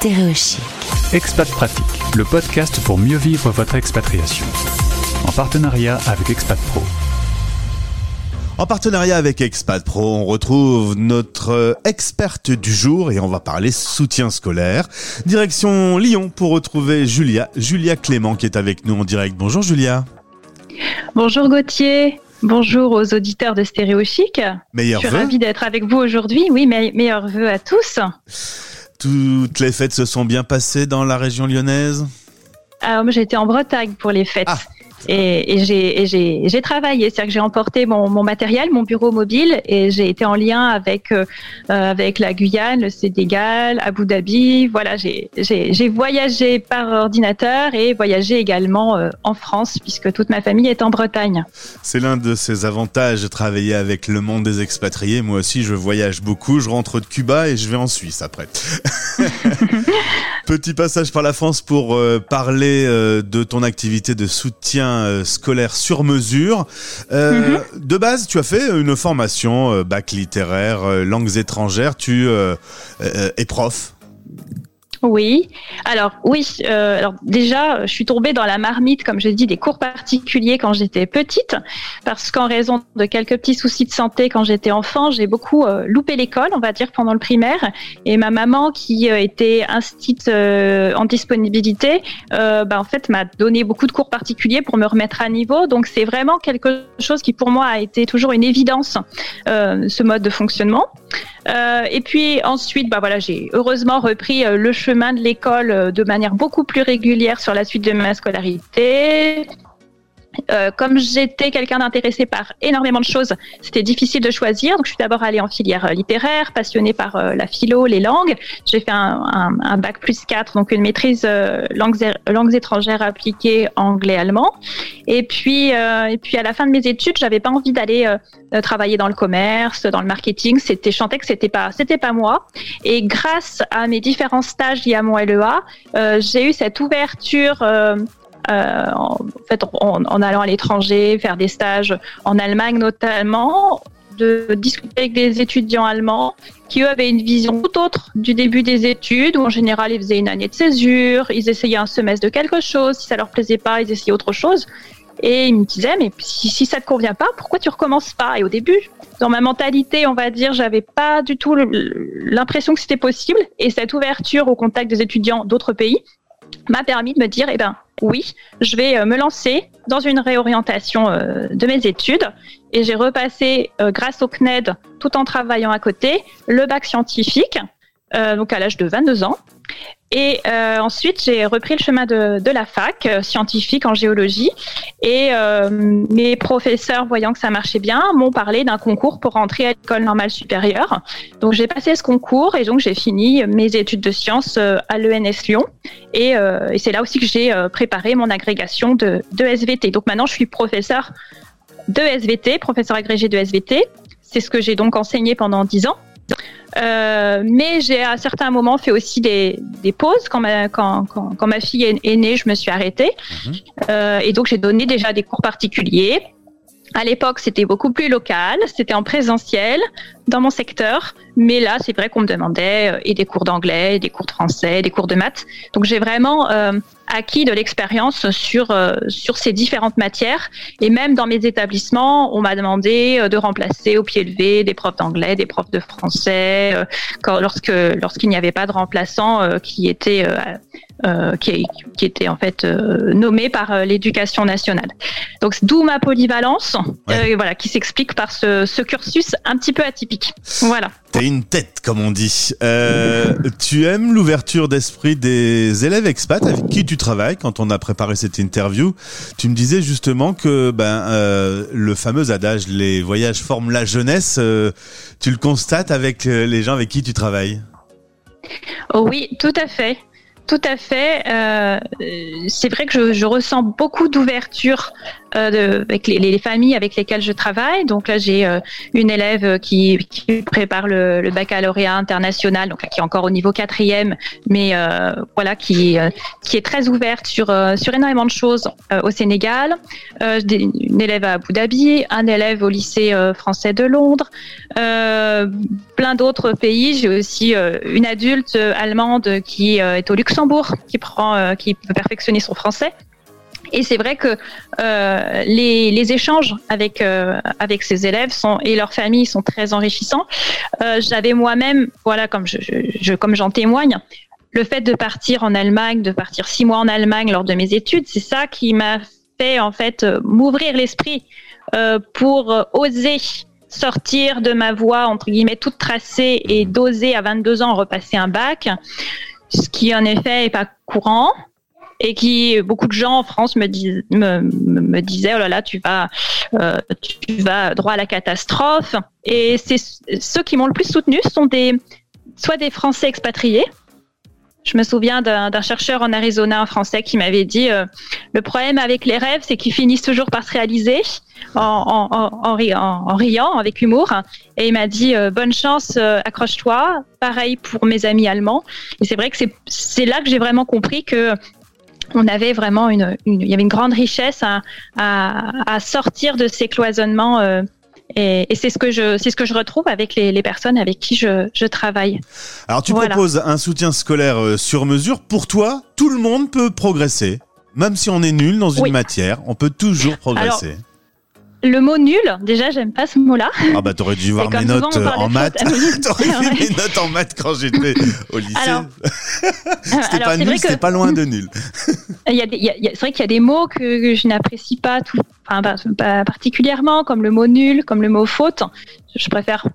Stéréochic. Expat Pratique, le podcast pour mieux vivre votre expatriation. En partenariat avec Expat Pro. En partenariat avec Expat Pro, on retrouve notre experte du jour et on va parler soutien scolaire. Direction Lyon pour retrouver Julia, Julia Clément qui est avec nous en direct. Bonjour Julia. Bonjour Gauthier. Bonjour aux auditeurs de Stéréo Chic. Meilleurs Je suis ravie d'être avec vous aujourd'hui. Oui, me- meilleurs vœux à tous. Toutes les fêtes se sont bien passées dans la région lyonnaise? Alors, moi, j'ai été en Bretagne pour les fêtes. Ah. Et, et j'ai- travaillé, c'est-à-dire que j'ai emporté mon, mon matériel, mon bureau mobile, et j'ai été en lien avec euh, euh, avec la Guyane, le Sénégal, Abu Dhabi. Voilà, j'ai voyagé par ordinateur et voyagé également euh, en France, puisque toute ma famille est en Bretagne. C'est l'un de ses avantages de travailler avec le monde des expatriés. Moi aussi, je voyage beaucoup. Je rentre de Cuba et je vais en Suisse après. Petit passage par la France pour euh, parler de ton activité de soutien euh, scolaire sur mesure. Euh, De base, tu as fait une formation euh, bac littéraire, langues étrangères. Tu euh, es prof. Oui. Alors oui. euh, alors déjà, je suis tombée dans la marmite, comme je dis, des cours particuliers quand j'étais petite, parce qu'en raison de quelques petits soucis de santé quand j'étais enfant, j'ai beaucoup euh, loupé l'école, on va dire pendant le primaire. Et ma maman, qui euh, était instite euh, en disponibilité, euh, bah, en fait m'a donné beaucoup de cours particuliers pour me remettre à niveau. Donc c'est vraiment quelque chose qui pour moi a été toujours une évidence, ce mode de fonctionnement. Euh, et puis ensuite, bah voilà, j'ai heureusement repris euh, le chemin de l'école euh, de manière beaucoup plus régulière sur la suite de ma scolarité. Euh, comme j'étais quelqu'un d'intéressé par énormément de choses, c'était difficile de choisir. Donc, je suis d'abord allée en filière euh, littéraire, passionnée par euh, la philo, les langues. J'ai fait un, un, un bac plus 4, donc une maîtrise euh, langues, langues étrangères appliquées anglais-allemand. Et puis, euh, et puis à la fin de mes études, j'avais pas envie d'aller travailler dans le commerce, dans le marketing. C'était, sentais que c'était pas, c'était pas moi. Et grâce à mes différents stages liés à mon LEA, j'ai eu cette ouverture. Euh, en allant à l'étranger, faire des stages en Allemagne notamment, de discuter avec des étudiants allemands qui eux avaient une vision tout autre du début des études, où en général ils faisaient une année de césure, ils essayaient un semestre de quelque chose, si ça leur plaisait pas, ils essayaient autre chose. Et ils me disaient, mais si, si ça te convient pas, pourquoi tu recommences pas? Et au début, dans ma mentalité, on va dire, j'avais pas du tout l'impression que c'était possible. Et cette ouverture au contact des étudiants d'autres pays m'a permis de me dire, eh ben oui, je vais euh, me lancer dans une réorientation euh, de mes études. Et j'ai repassé, euh, grâce au CNED, tout en travaillant à côté, le bac scientifique, donc à l'âge de 22 ans. Et euh, ensuite, j'ai repris le chemin de, de la fac euh, scientifique en géologie. Et euh, mes professeurs, voyant que ça marchait bien, m'ont parlé d'un concours pour rentrer à l'école normale supérieure. Donc j'ai passé ce concours et donc j'ai fini mes études de sciences euh, à l'ENS Lyon. Et, euh, et c'est là aussi que j'ai préparé mon agrégation de, de SVT. Donc maintenant, je suis professeur de SVT, professeur agrégé de SVT. C'est ce que j'ai donc enseigné pendant 10 ans. Euh, mais j'ai à certains moments fait aussi des, des pauses. Quand ma, quand, quand, quand ma fille est, est née, je me suis arrêtée. Mhm. Euh, et donc j'ai donné déjà des cours particuliers. À l'époque, c'était beaucoup plus local, c'était en présentiel dans mon secteur. Mais là, c'est vrai qu'on me demandait euh, et des cours d'anglais, des cours de français, des cours de maths. Donc j'ai vraiment euh, acquis de l'expérience sur euh, sur ces différentes matières. Et même dans mes établissements, on m'a demandé euh, de remplacer au pied levé des profs d'anglais, des profs de français, euh, quand, lorsque lorsqu'il n'y avait pas de remplaçant euh, qui était qui, qui était en fait nommé par l'éducation nationale. Donc d'où ma polyvalence, Ouais. euh, voilà, qui s'explique par ce, ce cursus un petit peu atypique. Voilà. T'as une tête, comme on dit. Euh, tu aimes l'ouverture d'esprit des élèves expats avec qui tu travailles? Quand on a préparé cette interview. Tu me disais justement que ben euh, le fameux adage les voyages forment la jeunesse. euh, tu le constates avec euh, les gens avec qui tu travailles? Oh oui, tout à fait. Tout à fait. Euh, c'est vrai que je, je ressens beaucoup d'ouverture euh, avec les, les, familles avec lesquelles je travaille. Donc là, j'ai euh, une élève qui, qui prépare le, le, baccalauréat international, donc là, qui est encore au niveau quatrième, mais euh, voilà, qui euh, qui est très ouverte sur sur énormément de choses au Sénégal. une élève à Abu Dhabi, un élève au lycée français de Londres, plein d'autres pays. J'ai aussi une adulte allemande qui est au Luxembourg, qui prend, qui peut perfectionner son français. Et c'est vrai que euh, les, échanges avec euh, avec ces élèves sont et leurs familles sont très enrichissants. Euh, J'avais moi-même, voilà, comme je, comme j'en témoigne, le fait de partir en Allemagne, de partir six mois en Allemagne lors de mes études, c'est ça qui m'a fait en fait m'ouvrir l'esprit euh, pour oser sortir de ma voie entre guillemets toute tracée et d'oser à 22 ans repasser un bac, ce qui en effet est pas courant et qui beaucoup de gens en France me, dis, me, me disaient oh là là tu vas euh, tu vas droit à la catastrophe. Et c'est ceux qui m'ont le plus soutenu sont des soit des Français expatriés je me souviens d'un chercheur en Arizona, un Français, qui m'avait dit euh, le problème avec les rêves, c'est qu'ils finissent toujours par se réaliser en, riant, avec humour. Et il m'a dit euh, bonne chance, euh, accroche-toi. Pareil pour mes amis allemands. Et c'est vrai que c'est là que j'ai vraiment compris que on avait vraiment une, il y avait une grande richesse à sortir de ces cloisonnements. Et, et c'est ce que je, c'est ce que je retrouve avec les, les personnes avec qui je, je travaille. Alors tu voilà. proposes un soutien scolaire euh, sur mesure. Pour toi, tout le monde peut progresser, même si on est nul dans une oui. matière, on peut toujours progresser. Alors, le mot nul, déjà, j'aime pas ce mot-là. Ah bah t'aurais dû voir mes notes en maths. t'aurais vu mes notes en maths quand j'étais au lycée. c'était pas nul, c'était que... pas loin de nul. il y a, a c'est vrai qu'il y a des mots que, je n'apprécie pas, tout, enfin, pas, pas, particulièrement, comme le mot nul, comme le mot faute. Je préfère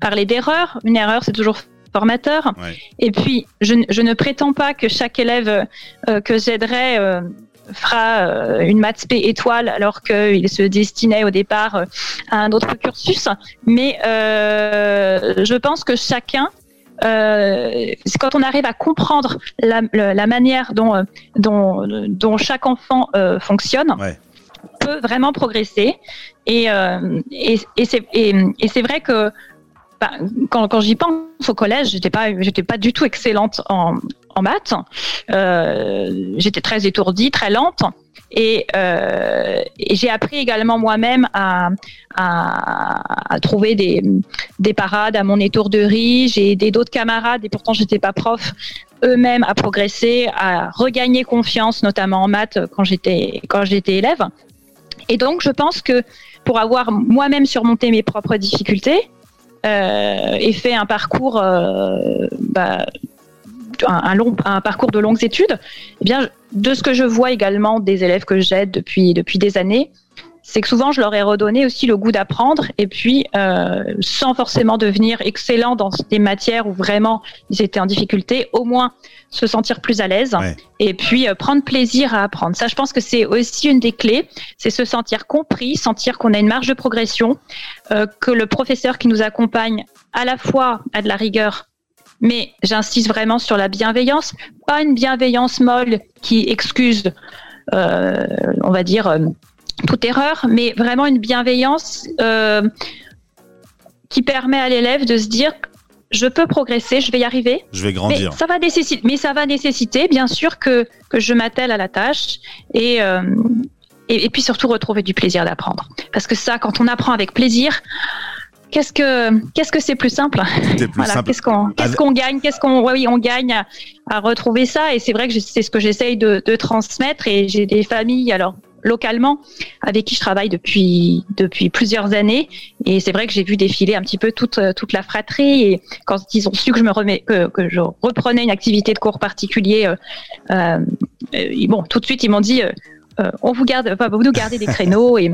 parler d'erreur. Une erreur, c'est toujours formateur. Ouais. Et puis, je, je, ne prétends pas que chaque élève euh, que j'aiderais euh, fera euh, une maths P étoile alors qu'il se destinait au départ euh, à un autre cursus. Mais euh, je pense que chacun euh, quand on arrive à comprendre la, la manière dont, dont, dont, chaque enfant euh, fonctionne, ouais. peut vraiment progresser. Et, euh, et, et c'est vrai que bah, quand, quand j'y pense au collège, j'étais pas, j'étais pas du tout excellente en, en maths. Euh, j'étais très étourdie, très lente. Et, euh, j'ai appris également moi-même à, trouver des, des parades à mon étourderie. J'ai aidé d'autres camarades, et pourtant j'étais pas prof, eux-mêmes à progresser, à regagner confiance, notamment en maths quand j'étais quand j'étais élève. Et donc je pense que pour avoir moi-même surmonté mes propres difficultés, euh, et fait un parcours euh, bah, un, un, long, un parcours de longues études, eh bien, de ce que je vois également des élèves que j'aide depuis, depuis des années, c'est que souvent je leur ai redonné aussi le goût d'apprendre et puis euh, sans forcément devenir excellent dans des matières où vraiment ils étaient en difficulté, au moins se sentir plus à l'aise ouais. et puis euh, prendre plaisir à apprendre. Ça, je pense que c'est aussi une des clés, c'est se sentir compris, sentir qu'on a une marge de progression, euh, que le professeur qui nous accompagne à la fois a de la rigueur mais j'insiste vraiment sur la bienveillance, pas une bienveillance molle qui excuse, euh, on va dire, euh, toute erreur, mais vraiment une bienveillance euh, qui permet à l'élève de se dire je peux progresser, je vais y arriver. Je vais grandir. Mais ça va nécessiter, mais ça va nécessiter bien sûr que, que je m'attelle à la tâche et, euh, et, et puis surtout retrouver du plaisir d'apprendre. Parce que ça, quand on apprend avec plaisir, qu'est-ce que qu'est-ce que c'est plus simple? Voilà. Qu'est-ce qu'on qu'est-ce qu'on gagne? Qu'est-ce qu'on oui on gagne à, à, retrouver ça. Et c'est vrai que c'est ce que j'essaye de, de, transmettre. Et j'ai des familles alors localement avec qui je travaille depuis depuis plusieurs années. Et c'est vrai que j'ai vu défiler un petit peu toute toute la fratrie. Et quand ils ont su que je me remets que, que je reprenais une activité de cours particulier euh, euh, bon tout de suite ils m'ont dit euh, on vous garde, enfin, vous nous gardez des créneaux. Et,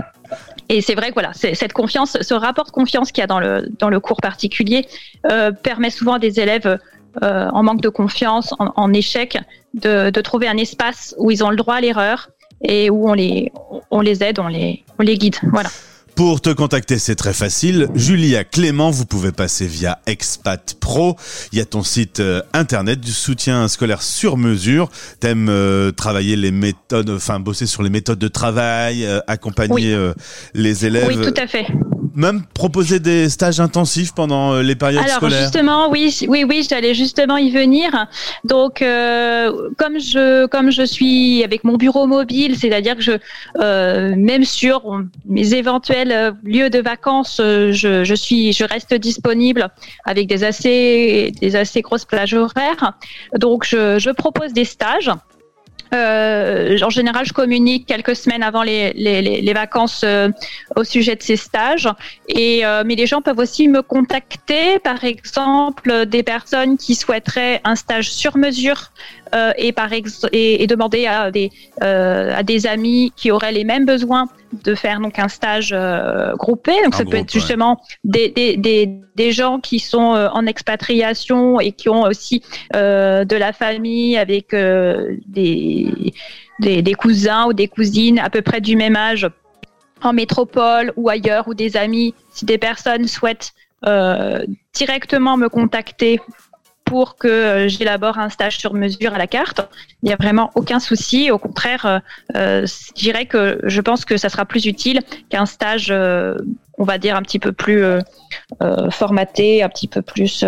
et c'est vrai que voilà, cette confiance, ce rapport de confiance qu'il y a dans le, dans le cours particulier euh, permet souvent à des élèves euh, en manque de confiance, en, échec, de, de, trouver un espace où ils ont le droit à l'erreur et où on les, on les aide, on les, on les guide. Voilà. Pour te contacter, c'est très facile. Julia Clément, vous pouvez passer via Expat Pro. Il y a ton site euh, internet du soutien scolaire sur mesure. T'aimes euh, travailler les méthodes, enfin bosser sur les méthodes de travail, euh, accompagner les élèves. Oui, tout à fait même proposer des stages intensifs pendant euh, les périodes Alors, scolaires. justement, oui, oui, oui, j'allais justement y venir. Donc, euh, comme je, comme je suis avec mon bureau mobile, c'est-à-dire que je, euh, même sur mes éventuels euh, lieux de vacances, euh, je, je suis, je reste disponible avec des assez, des assez grosses plages horaires. Donc, je, je propose des stages. Euh, en général, je communique quelques semaines avant les, les, les vacances euh, au sujet de ces stages. Et euh, mais les gens peuvent aussi me contacter, par exemple, des personnes qui souhaiteraient un stage sur mesure euh, et par ex et, et, demander à des à des amis qui auraient les mêmes besoins de faire donc un stage groupé. Donc un ça groupe, peut être justement ouais. des, des, des, des gens qui sont en expatriation et qui ont aussi de la famille avec des, des, des, cousins ou des cousines à peu près du même âge en métropole ou ailleurs ou des amis, si des personnes souhaitent euh, directement me contacter pour que j'élabore un stage sur mesure à la carte, il n'y a vraiment aucun souci. Au contraire, euh, je dirais que je pense que ça sera plus utile qu'un stage, euh, on va dire, un petit peu plus euh, formaté, un petit peu plus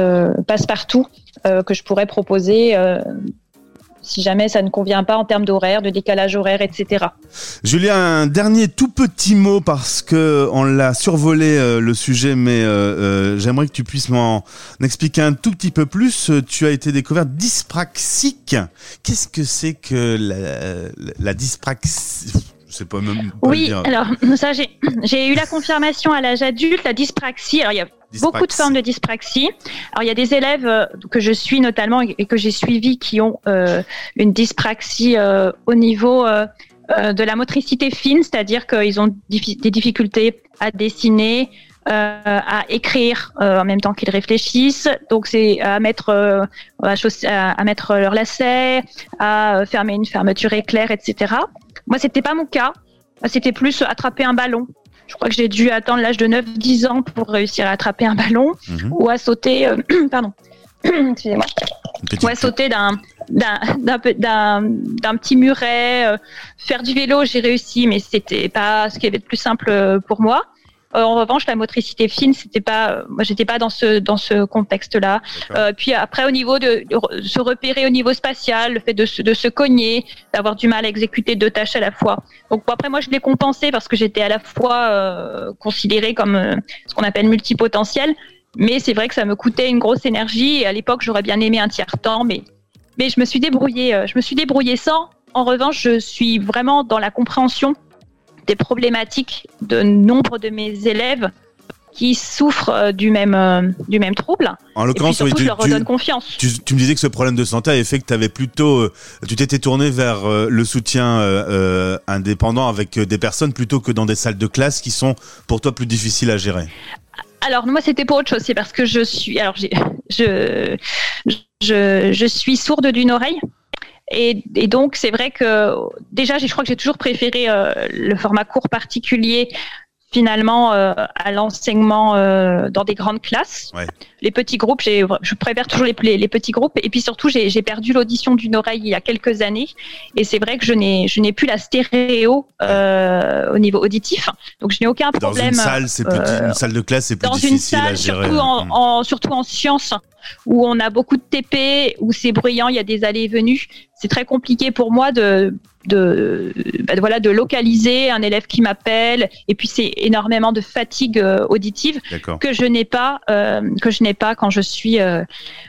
passe-partout que je pourrais proposer si jamais ça ne convient pas en termes d'horaire, de décalage horaire, etc. Julien, un dernier tout petit mot parce que on l'a survolé euh, le sujet, mais euh, euh, j'aimerais que tu puisses m'en expliquer un tout petit peu plus. Tu as été découvert dyspraxique. Qu'est-ce que c'est que la, la dyspraxie je sais pas même. Pas oui, alors ça j'ai eu la confirmation à l'âge adulte, la dyspraxie. Alors il y a Beaucoup de formes de dyspraxie. Alors il y a des élèves euh, que je suis notamment et que j'ai suivis qui ont euh, une dyspraxie euh, au niveau euh, de la motricité fine, c'est-à-dire qu'ils ont des difficultés à dessiner, à écrire en même temps qu'ils réfléchissent. Donc c'est à mettre à, à, mettre leur lacet, à fermer une fermeture éclair, etc. Moi c'était pas mon cas. C'était plus attraper un ballon je crois que j'ai dû attendre l'âge de 9-10 ans pour réussir à attraper un ballon mmh. ou à sauter, euh, pardon, excusez-moi, ou à sauter d'un d'un petit muret, euh, faire du vélo, j'ai réussi, mais c'était pas ce qui avait de plus simple euh, pour moi. Euh, en revanche, la motricité fine, c'était pas, moi, j'étais pas dans ce dans ce contexte-là. Euh, puis après, au niveau de, de, se repérer au niveau spatial, le fait de se, de se cogner, d'avoir du mal à exécuter deux tâches à la fois. Donc bon, après, moi, je l'ai compensé parce que j'étais à la fois euh, considérée comme euh, ce qu'on appelle multipotentiel, mais c'est vrai que ça me coûtait une grosse énergie. Et à l'époque, j'aurais bien aimé un tiers temps, mais mais je me suis débrouillée. Euh, je me suis débrouillée sans. En revanche, je suis vraiment dans la compréhension des problématiques de nombre de mes élèves qui souffrent euh, du même euh, du même trouble. En l'occurrence, oui, tu, je leur redonne confiance. Tu, tu, me disais que ce problème de santé avait fait que tu avais plutôt, euh, tu t'étais tourné vers euh, le soutien indépendant avec des personnes plutôt que dans des salles de classe qui sont pour toi plus difficiles à gérer. Alors moi c'était pour autre chose, c'est parce que je suis alors je je je suis sourde d'une oreille. Et, donc, c'est vrai que déjà, je crois que j'ai toujours préféré euh, le format court particulier finalement euh, à l'enseignement euh, dans des grandes classes. Ouais. Les petits groupes, je préfère toujours les, les, les, petits groupes. Et puis surtout, j'ai perdu l'audition d'une oreille il y a quelques années. Et c'est vrai que je n'ai plus la stéréo euh, au niveau auditif. Donc je n'ai aucun problème. Dans une salle, plus, une salle de classe, c'est plus difficile salle, à gérer. Surtout en, en, surtout en sciences, où on a beaucoup de TP, où c'est bruyant, il y a des allées et venues. C'est très compliqué pour moi de, de, bah, voilà, de localiser un élève qui m'appelle. Et puis c'est énormément de fatigue euh, auditive que je n'ai pas, euh, que je n'ai pas quand je suis, euh,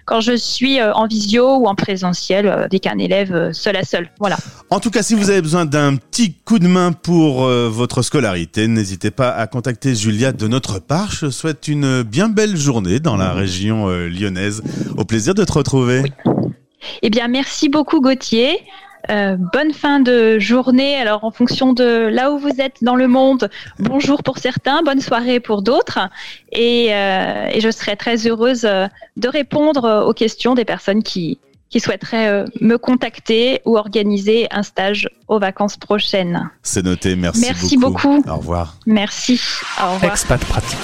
quand je suis en visio ou en présentiel avec un élève seul à seul. Voilà. En tout cas, si vous avez besoin d'un petit coup de main pour votre scolarité, n'hésitez pas à contacter Julia de notre part. Je souhaite une bien belle journée dans la région lyonnaise. Au plaisir de te retrouver. Oui. Eh bien, merci beaucoup Gauthier. Euh, bonne fin de journée. Alors, en fonction de là où vous êtes dans le monde, bonjour pour certains, bonne soirée pour d'autres. Et, euh, je serai très heureuse euh, de répondre aux questions des personnes qui, souhaiteraient me contacter ou organiser un stage aux vacances prochaines. C'est noté, merci, merci beaucoup. Au revoir. Merci. Au revoir. Expat Pratique.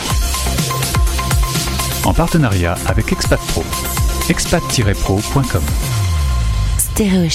En partenariat avec Expat Pro. expat-pro.com. Stéréo